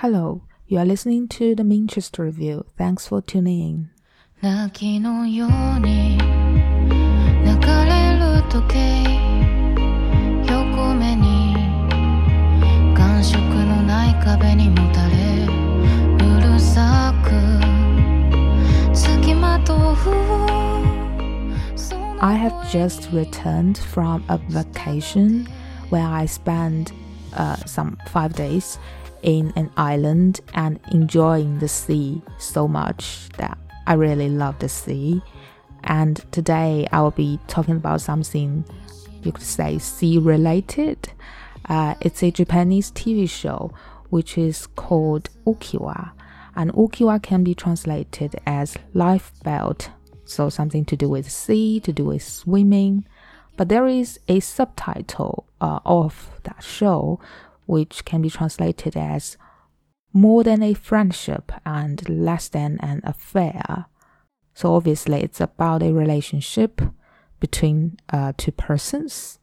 Hello, you are listening to the Manchester Review. Thanks for tuning in. 泣きのように流れる時計横目に感触のない壁にもたれうるさく付きまとう I have just returned from a vacation where I spent uh, some five days in an island and enjoying the sea so much that I really love the sea. And today I will be talking about something you could say sea related. Uh, it's a Japanese TV show which is called Ukiwa. And Ukiwa can be translated as life belt, so something to do with sea, to do with swimming. But there is a subtitle uh, of that show which can be translated as more than a friendship and less than an affair. So obviously, it's about a relationship between uh, two persons.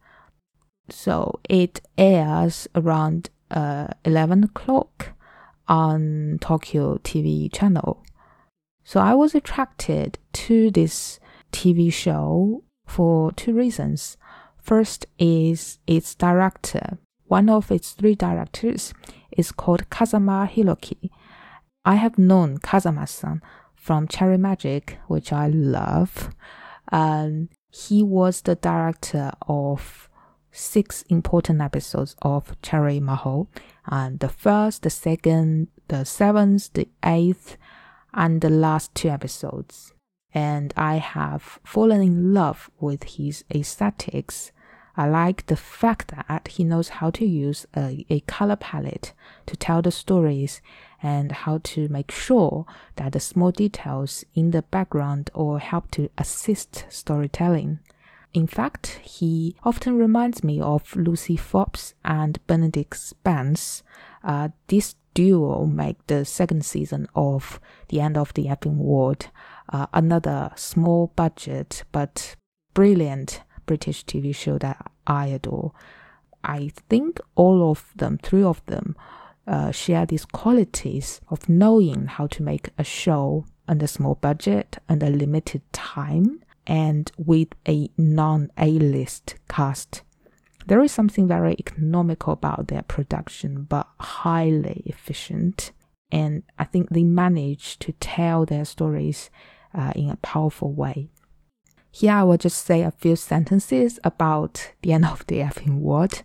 So it airs around uh, 11 o'clock on Tokyo TV channel. So I was attracted to this TV show for two reasons. First is its director. One of its three directors is called Kazama Hiroki. I have known Kazama-san from Cherry Magic, which I love. Um, he was the director of six important episodes of Cherry Maho, and the first, the second, the seventh, the eighth, and the last two episodes. And I have fallen in love with his aesthetics I like the fact that he knows how to use a, a color palette to tell the stories and how to make sure that the small details in the background or help to assist storytelling. In fact, he often reminds me of Lucy Forbes and Benedict Spence. Uh, this duo make the second season of The End of the effing World uh, another small budget but brilliant British TV show that I adore. I think all of them, three of them, uh, share these qualities of knowing how to make a show under small budget and a limited time and with a non A list cast. There is something very economical about their production, but highly efficient. And I think they manage to tell their stories uh, in a powerful way. Here I will just say a few sentences about the end of the effing world.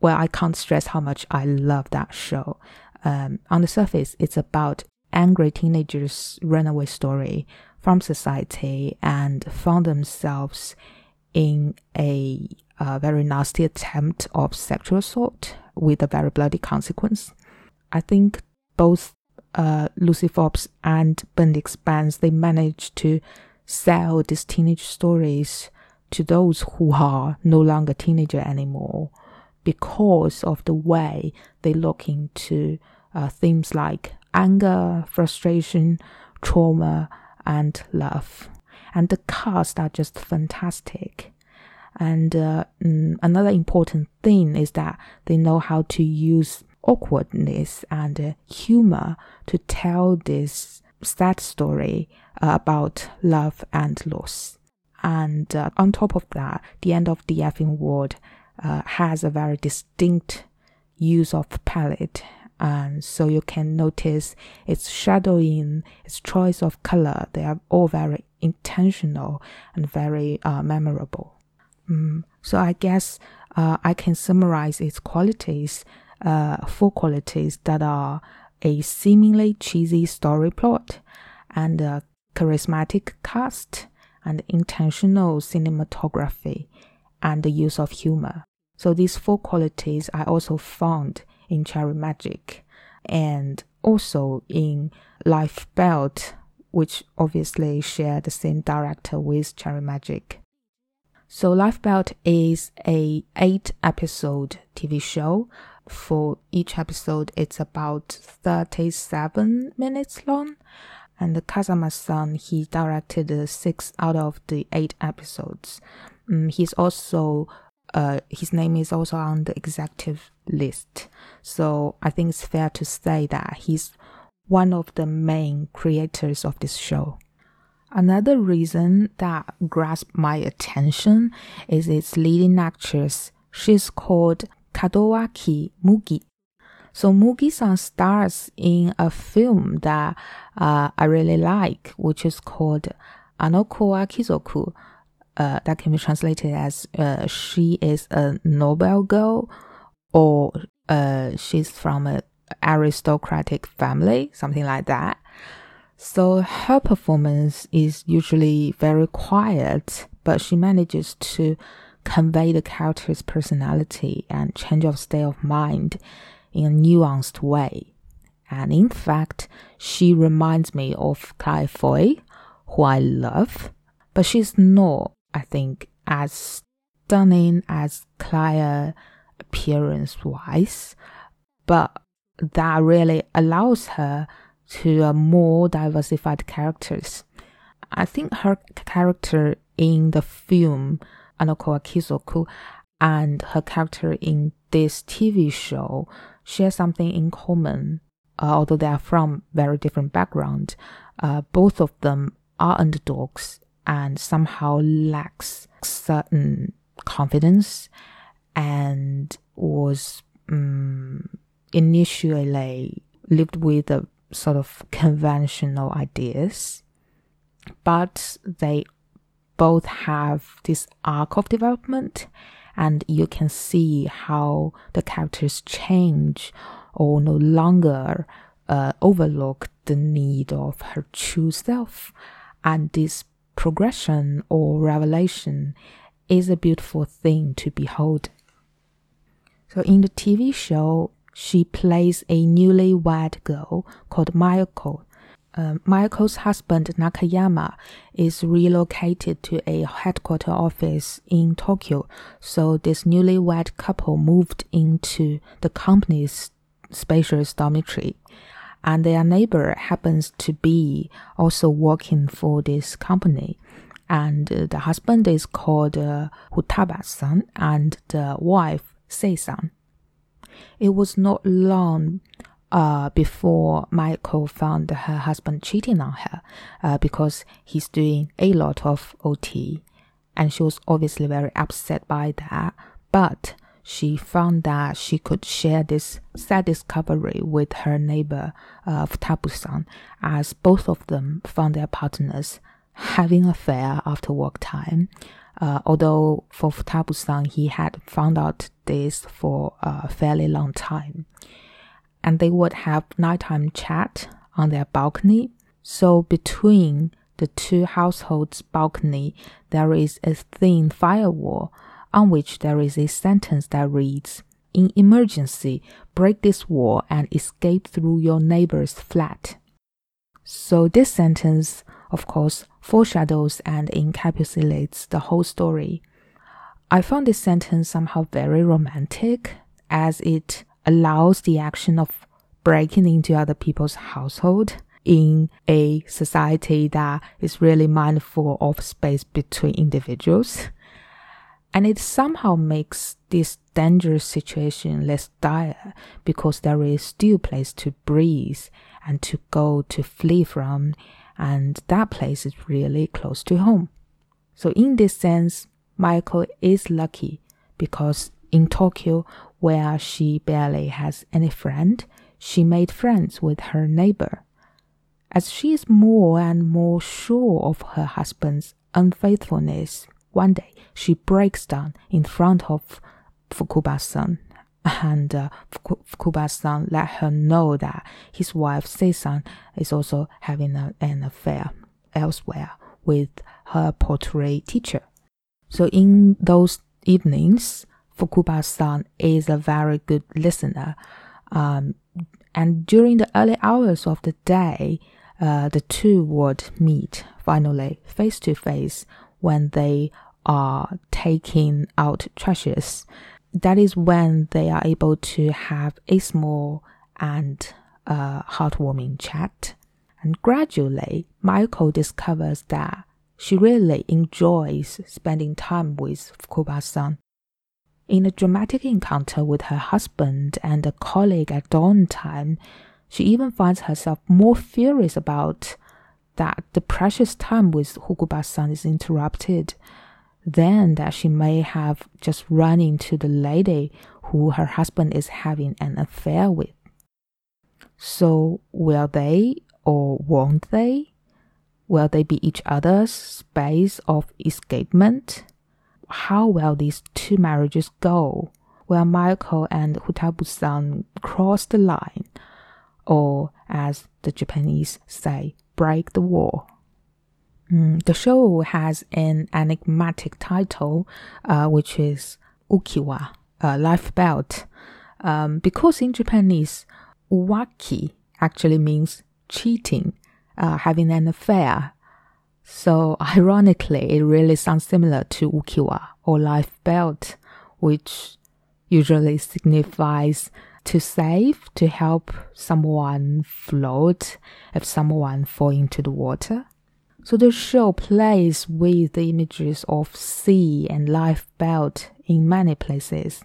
Well, I can't stress how much I love that show. Um, on the surface, it's about angry teenagers' runaway story from society and found themselves in a, a very nasty attempt of sexual assault with a very bloody consequence. I think both uh, Lucy Forbes and Benedict Spence they managed to sell these teenage stories to those who are no longer teenager anymore because of the way they look into uh, themes like anger, frustration, trauma, and love. And the cast are just fantastic. And uh, mm, another important thing is that they know how to use awkwardness and uh, humor to tell this sad story uh, about love and loss. And uh, on top of that, the end of the effing world uh, has a very distinct use of palette. And so you can notice its shadowing, its choice of color. They are all very intentional and very uh, memorable. Mm. So I guess uh, I can summarize its qualities, uh, four qualities that are a seemingly cheesy story plot and a charismatic cast and intentional cinematography and the use of humor. So these four qualities I also found in Cherry Magic and also in Life Belt, which obviously share the same director with Cherry Magic. So Life Belt is a eight episode TV show for each episode, it's about 37 minutes long. And Kazama-san, he directed six out of the eight episodes. Um, he's also, uh, his name is also on the executive list. So I think it's fair to say that he's one of the main creators of this show. Another reason that grasped my attention is its leading actress. She's called Kadowaki Mugi. So Mugi-san stars in a film that uh, I really like, which is called Anoko wa Kizoku. Uh, that can be translated as uh, she is a noble girl or uh, she's from an aristocratic family, something like that. So her performance is usually very quiet, but she manages to convey the character's personality and change of state of mind in a nuanced way. And in fact, she reminds me of Claire Foy, who I love, but she's not, I think, as stunning as Claire appearance wise, but that really allows her to a more diversified characters. I think her character in the film Anoko Kizoku and her character in this TV show share something in common. Uh, although they are from very different background, uh, both of them are underdogs and somehow lacks certain confidence and was um, initially lived with a sort of conventional ideas, but they both have this arc of development, and you can see how the characters change or no longer uh, overlook the need of her true self. And this progression or revelation is a beautiful thing to behold. So in the TV show, she plays a newlywed girl called Mayuko. Um, Mayuko's husband Nakayama is relocated to a headquarter office in Tokyo, so this newlywed couple moved into the company's spacious dormitory. And their neighbor happens to be also working for this company. And uh, the husband is called uh, Futaba-san, and the wife Sei-san. It was not long uh, before Maiko found her husband cheating on her uh, because he's doing a lot of OT. And she was obviously very upset by that. But she found that she could share this sad discovery with her neighbor uh, Futaba-san, as both of them found their partners having affair after work time. Uh, although for Futaba-san, he had found out this for a fairly long time. And they would have nighttime chat on their balcony. So between the two households' balcony, there is a thin firewall on which there is a sentence that reads, In emergency, break this wall and escape through your neighbor's flat. So this sentence of course, foreshadows and encapsulates the whole story. I found this sentence somehow very romantic as it allows the action of breaking into other people's household in a society that is really mindful of space between individuals. And it somehow makes this dangerous situation less dire because there is still place to breathe and to go to flee from and that place is really close to home. So, in this sense, Maiko is lucky because in Tokyo, where she barely has any friend, she made friends with her neighbor. As she is more and more sure of her husband's unfaithfulness, one day she breaks down in front of Futaba-san and uh, Futaba-san let her know that his wife Sei-san is also having a, an affair elsewhere with her portrait teacher. So in those evenings, Futaba-san is a very good listener. Um, and during the early hours of the day, uh, the two would meet finally face to face when they are taking out trashes that is when they are able to have a small and uh, heartwarming chat. And gradually, Maiko discovers that she really enjoys spending time with Futaba-san. In a dramatic encounter with her husband and a colleague at dawn time, she even finds herself more furious about that the precious time with Futaba-san is interrupted than that she may have just run into the lady who her husband is having an affair with. So will they or won't they? Will they be each other's space of escapement? How well these two marriages go? Will Maiko and Futaba-san cross the line? Or, as the Japanese say, break the wall? Mm, the show has an enigmatic title, uh, which is Ukiwa, uh, life belt. Um, because in Japanese, uwaki actually means cheating, uh, having an affair. So ironically, it really sounds similar to ukiwa or life belt, which usually signifies to save, to help someone float if someone fall into the water. So the show plays with the images of sea and life belt in many places.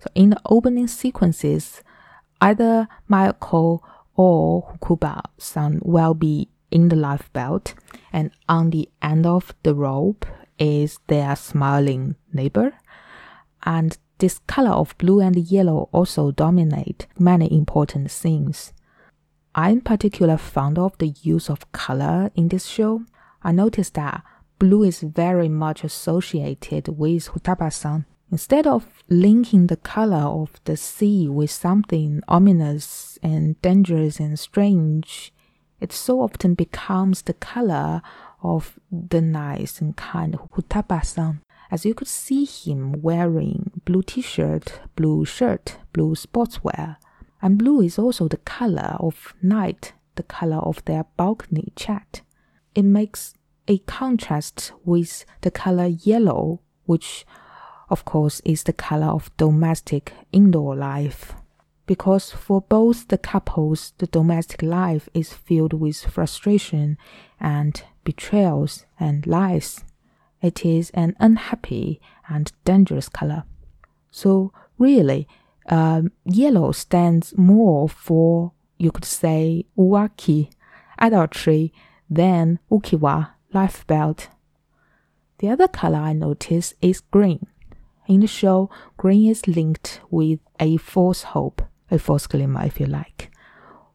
So in the opening sequences, either Maiko or Futaba-san will be in the life belt, and on the end of the rope is their smiling neighbor. And this color of blue and yellow also dominate many important scenes. I'm particularly fond of the use of color in this show. I noticed that blue is very much associated with Futaba-san. Instead of linking the color of the sea with something ominous and dangerous and strange, it so often becomes the color of the nice and kind Futaba-san. As you could see him wearing blue t-shirt, blue shirt, blue sportswear, and blue is also the color of night, the color of their balcony chat. It makes a contrast with the color yellow, which of course is the color of domestic indoor life. Because for both the couples, the domestic life is filled with frustration and betrayals and lies. It is an unhappy and dangerous color. So really, um, yellow stands more for, you could say, uwaki, adultery, than ukiwa, life belt. The other color I notice is green. In the show, green is linked with a false hope, a false glimmer, if you like.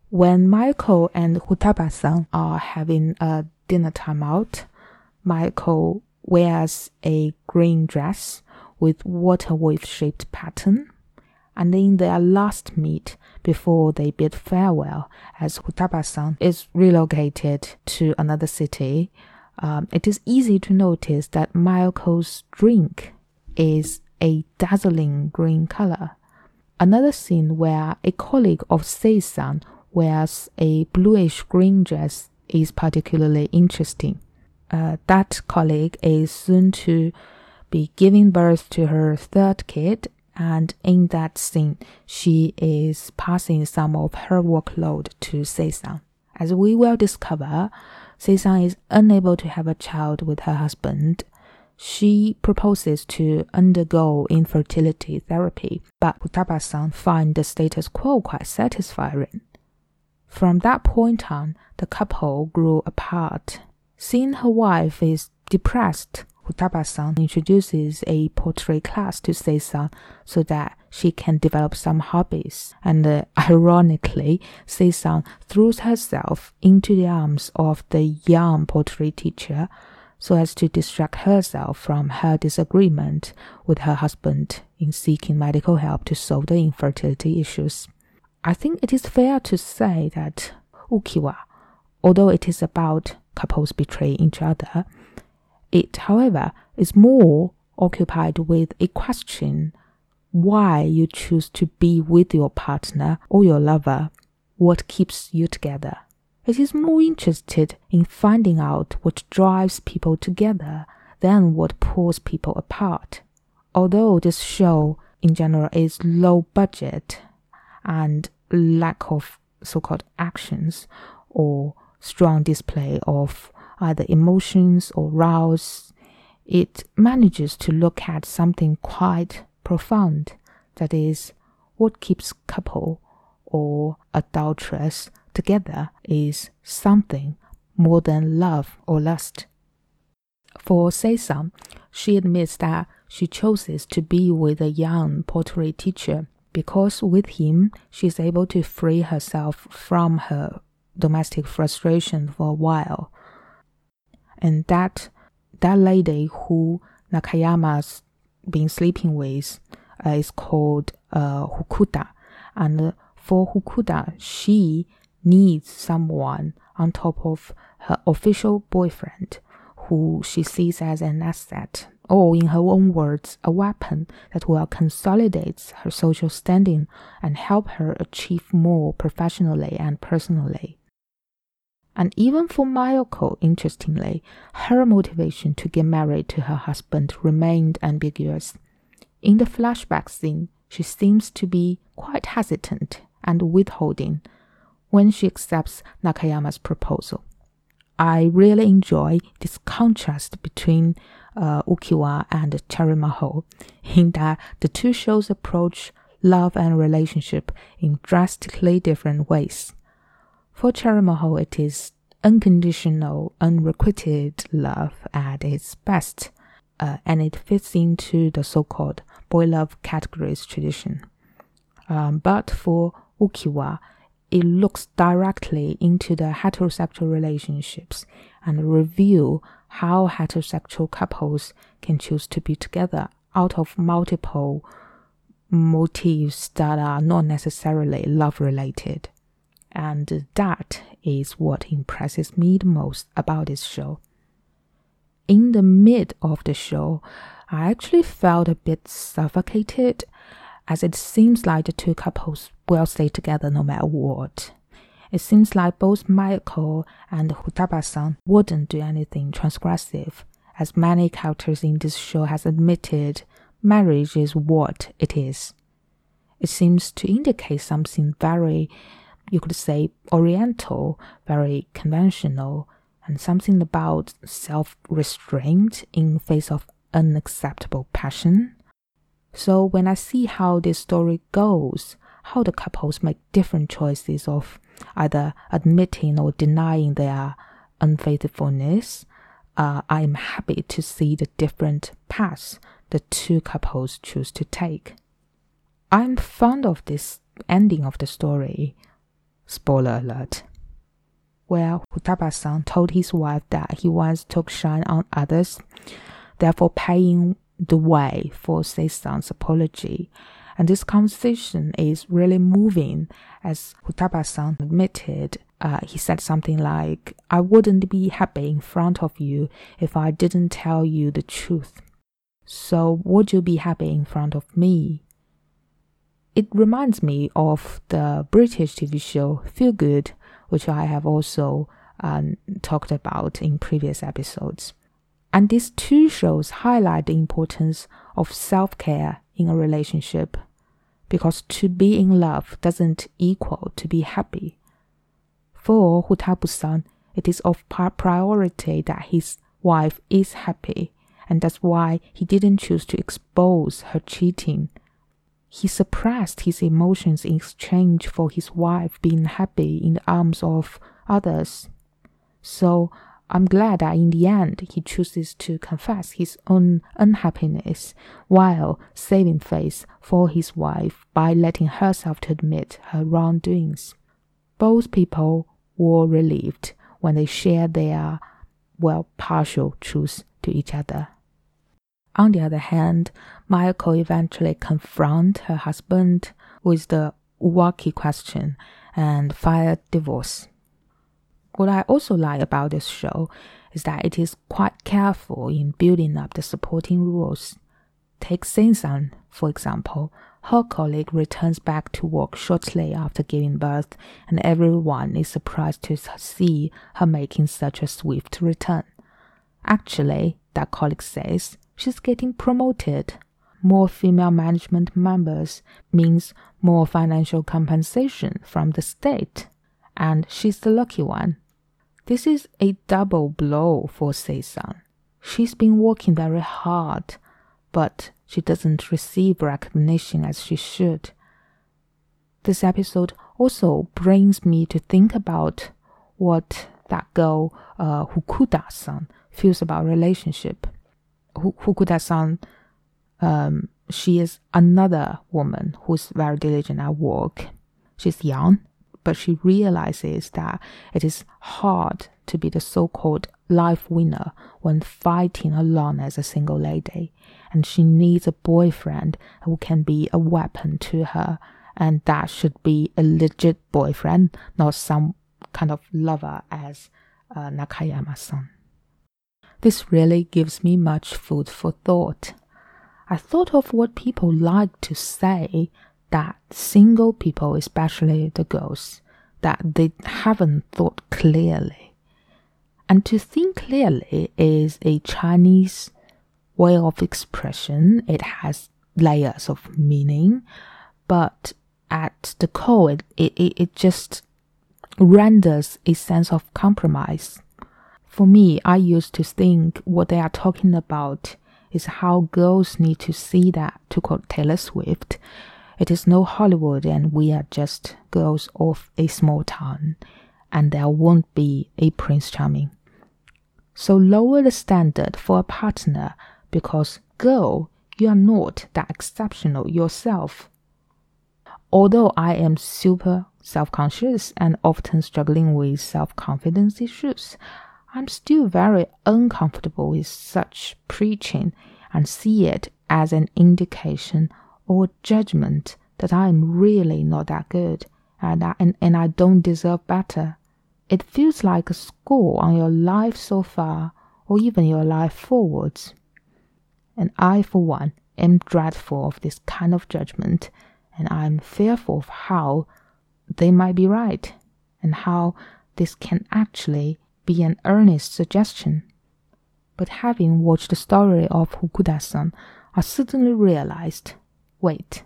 When Maiko and Futaba-san are having a dinner time out, Maiko wears a green dress with water wave shaped pattern and in their last meet before they bid farewell as Futaba-san is relocated to another city, um, it is easy to notice that Maiko's drink is a dazzling green color. Another scene where a colleague of Sei-san wears a bluish green dress is particularly interesting. Uh, that colleague is soon to be giving birth to her third kid and in that scene, she is passing some of her workload to Sei-san. As we will discover, Sei-san is unable to have a child with her husband. She proposes to undergo infertility therapy, but Futaba-san finds the status quo quite satisfying. From that point on, the couple grew apart. Seeing her wife is depressed, Futaba-san introduces a pottery class to Sei-san so that she can develop some hobbies. And uh, ironically, Sei-san throws herself into the arms of the young pottery teacher so as to distract herself from her disagreement with her husband in seeking medical help to solve the infertility issues. I think it is fair to say that Ukiwa, although it is about couples betraying each other, it, however, is more occupied with a question why you choose to be with your partner or your lover, what keeps you together. It is more interested in finding out what drives people together than what pulls people apart. Although this show in general is low budget and lack of so called actions or strong display of either emotions or rouse, it manages to look at something quite profound. That is, what keeps couple or adulteress together is something more than love or lust. For Sei-san, she admits that she chooses to be with a young pottery teacher because with him she is able to free herself from her domestic frustration for a while. And that that lady who Nakayama's been sleeping with uh, is called uh, Fukuda, and for Fukuda, she needs someone on top of her official boyfriend, who she sees as an asset, or in her own words, a weapon that will consolidate her social standing and help her achieve more professionally and personally. And even for Mayoko, interestingly, her motivation to get married to her husband remained ambiguous. In the flashback scene, she seems to be quite hesitant and withholding when she accepts Nakayama's proposal. I really enjoy this contrast between uh, Ukiwa and Cherry Mahou, in that the two shows approach love and relationship in drastically different ways. For Cherry Mahou, it is unconditional, unrequited love at its best, uh, and it fits into the so-called boy love categories tradition. Um, but for Ukiwa, it looks directly into the heterosexual relationships and reveal how heterosexual couples can choose to be together out of multiple motives that are not necessarily love related. And that is what impresses me the most about this show. In the mid of the show, I actually felt a bit suffocated as it seems like the two couples will stay together no matter what. It seems like both Mayoko and Futaba-san wouldn't do anything transgressive, as many characters in this show has admitted marriage is what it is. It seems to indicate something very you could say oriental, very conventional, and something about self restraint in face of unacceptable passion. So when I see how this story goes, how the couples make different choices of either admitting or denying their unfaithfulness, uh, I am happy to see the different paths the two couples choose to take. I'm fond of this ending of the story Spoiler alert. Where Futaba-san told his wife that he once took shine on others, therefore paying the way for Sei-san's apology. And this conversation is really moving, as Futaba-san admitted. Uh, he said something like, I wouldn't be happy in front of you if I didn't tell you the truth. So would you be happy in front of me? It reminds me of the British TV show Feel Good, which I have also um, talked about in previous episodes. And these two shows highlight the importance of self care in a relationship because to be in love doesn't equal to be happy. For Futaba-san, it is of priority that his wife is happy, and that's why he didn't choose to expose her cheating he suppressed his emotions in exchange for his wife being happy in the arms of others. So I'm glad that in the end he chooses to confess his own unhappiness while saving face for his wife by letting herself to admit her wrongdoings. Both people were relieved when they shared their, well, partial truths to each other. On the other hand, Mayoko eventually confronted her husband with the Uwaki question and filed divorce. What I also like about this show is that it is quite careful in building up the supporting rules. Take Sei-san, for example. Her colleague returns back to work shortly after giving birth, and everyone is surprised to see her making such a swift return. Actually, that colleague says she's getting promoted. More female management members means more financial compensation from the state, and she's the lucky one. This is a double blow for Sei-san. She's been working very hard, but she doesn't receive recognition as she should. This episode also brings me to think about what that girl, uh, Fukuda-san, feels about relationship. Fukuda-san, um, she is another woman who's very diligent at work. She's young, but she realizes that it is hard to be the so-called life winner when fighting alone as a single lady, and she needs a boyfriend who can be a weapon to her, and that should be a legit boyfriend, not some kind of lover as uh, Nakayama-san. This really gives me much food for thought. I thought of what people like to say that single people, especially the girls, that they haven't thought clearly. And to think clearly is a Chinese way of expression. It has layers of meaning, but at the core, it, it, it just renders a sense of compromise. For me, I used to think what they are talking about is how girls need to see that, to quote Taylor Swift, it is no Hollywood and we are just girls of a small town, and there won't be a Prince Charming. So lower the standard for a partner because, girl, you are not that exceptional yourself. Although I am super self conscious and often struggling with self confidence issues, I'm still very uncomfortable with such preaching and see it as an indication or judgment that I am really not that good and I, and, and I don't deserve better. It feels like a score on your life so far or even your life forwards. And I, for one, am dreadful of this kind of judgment, and I am fearful of how they might be right and how this can actually be an earnest suggestion. But having watched the story of Fukuda-san, I suddenly realized wait,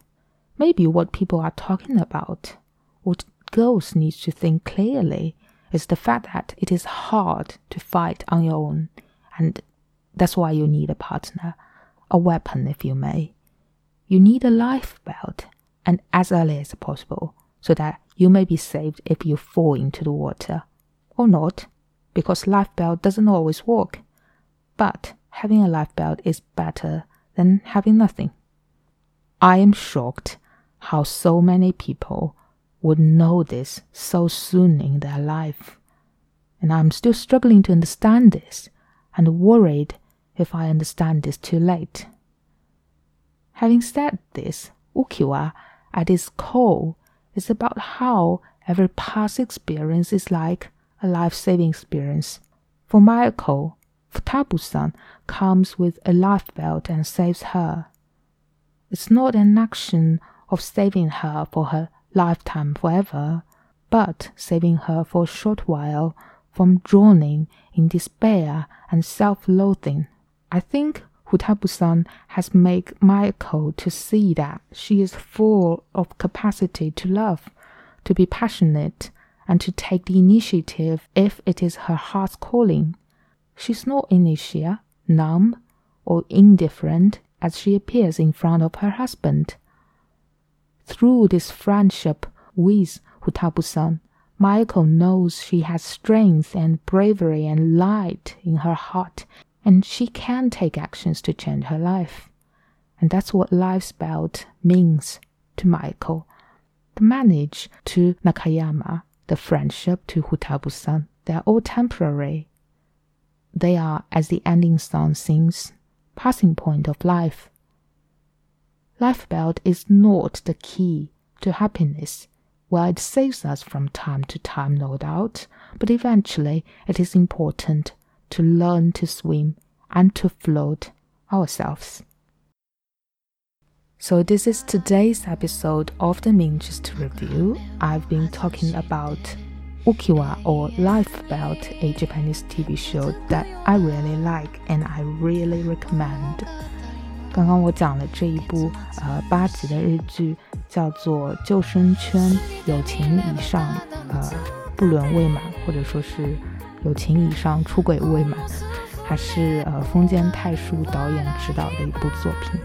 maybe what people are talking about, what girls need to think clearly, is the fact that it is hard to fight on your own, and that's why you need a partner, a weapon, if you may. You need a life belt, and as early as possible, so that you may be saved if you fall into the water. Or not, because life belt doesn't always work. But having a life belt is better than having nothing. I am shocked how so many people would know this so soon in their life. And I'm still struggling to understand this and worried if I understand this too late. Having said this, Ukiwa at its core is about how every past experience is like a life saving experience. For Mayako, Futaba-san comes with a life belt and saves her. It's not an action of saving her for her lifetime forever, but saving her for a short while from drowning in despair and self-loathing. I think Futaba-san has made Mayako to see that she is full of capacity to love, to be passionate, and to take the initiative if it is her heart's calling. She's not inertia, numb, or indifferent as she appears in front of her husband. Through this friendship with Futaba-san, Mayako knows she has strength and bravery and light in her heart, and she can take actions to change her life. And that's what life's belt means to Maiko. The marriage to Nakayama, the friendship to Futaba-san, they are all temporary. They are, as the ending song sings, passing point of life. Life belt is not the key to happiness. Well, it saves us from time to time, no doubt, but eventually it is important to learn to swim and to float ourselves. So, this is today's episode of the Minjust Review. I've been talking about Ukiwa or Life Belt, a Japanese TV show that I really like and I really recommend. 刚刚我讲的这一部呃八集的日剧叫做《救生圈》，友情以上呃不伦未满，或者说是友情以上出轨未满，还是呃风间太树导演执导的一部作品。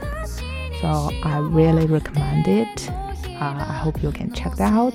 So I really recommend it. Uh, I hope you can check that out.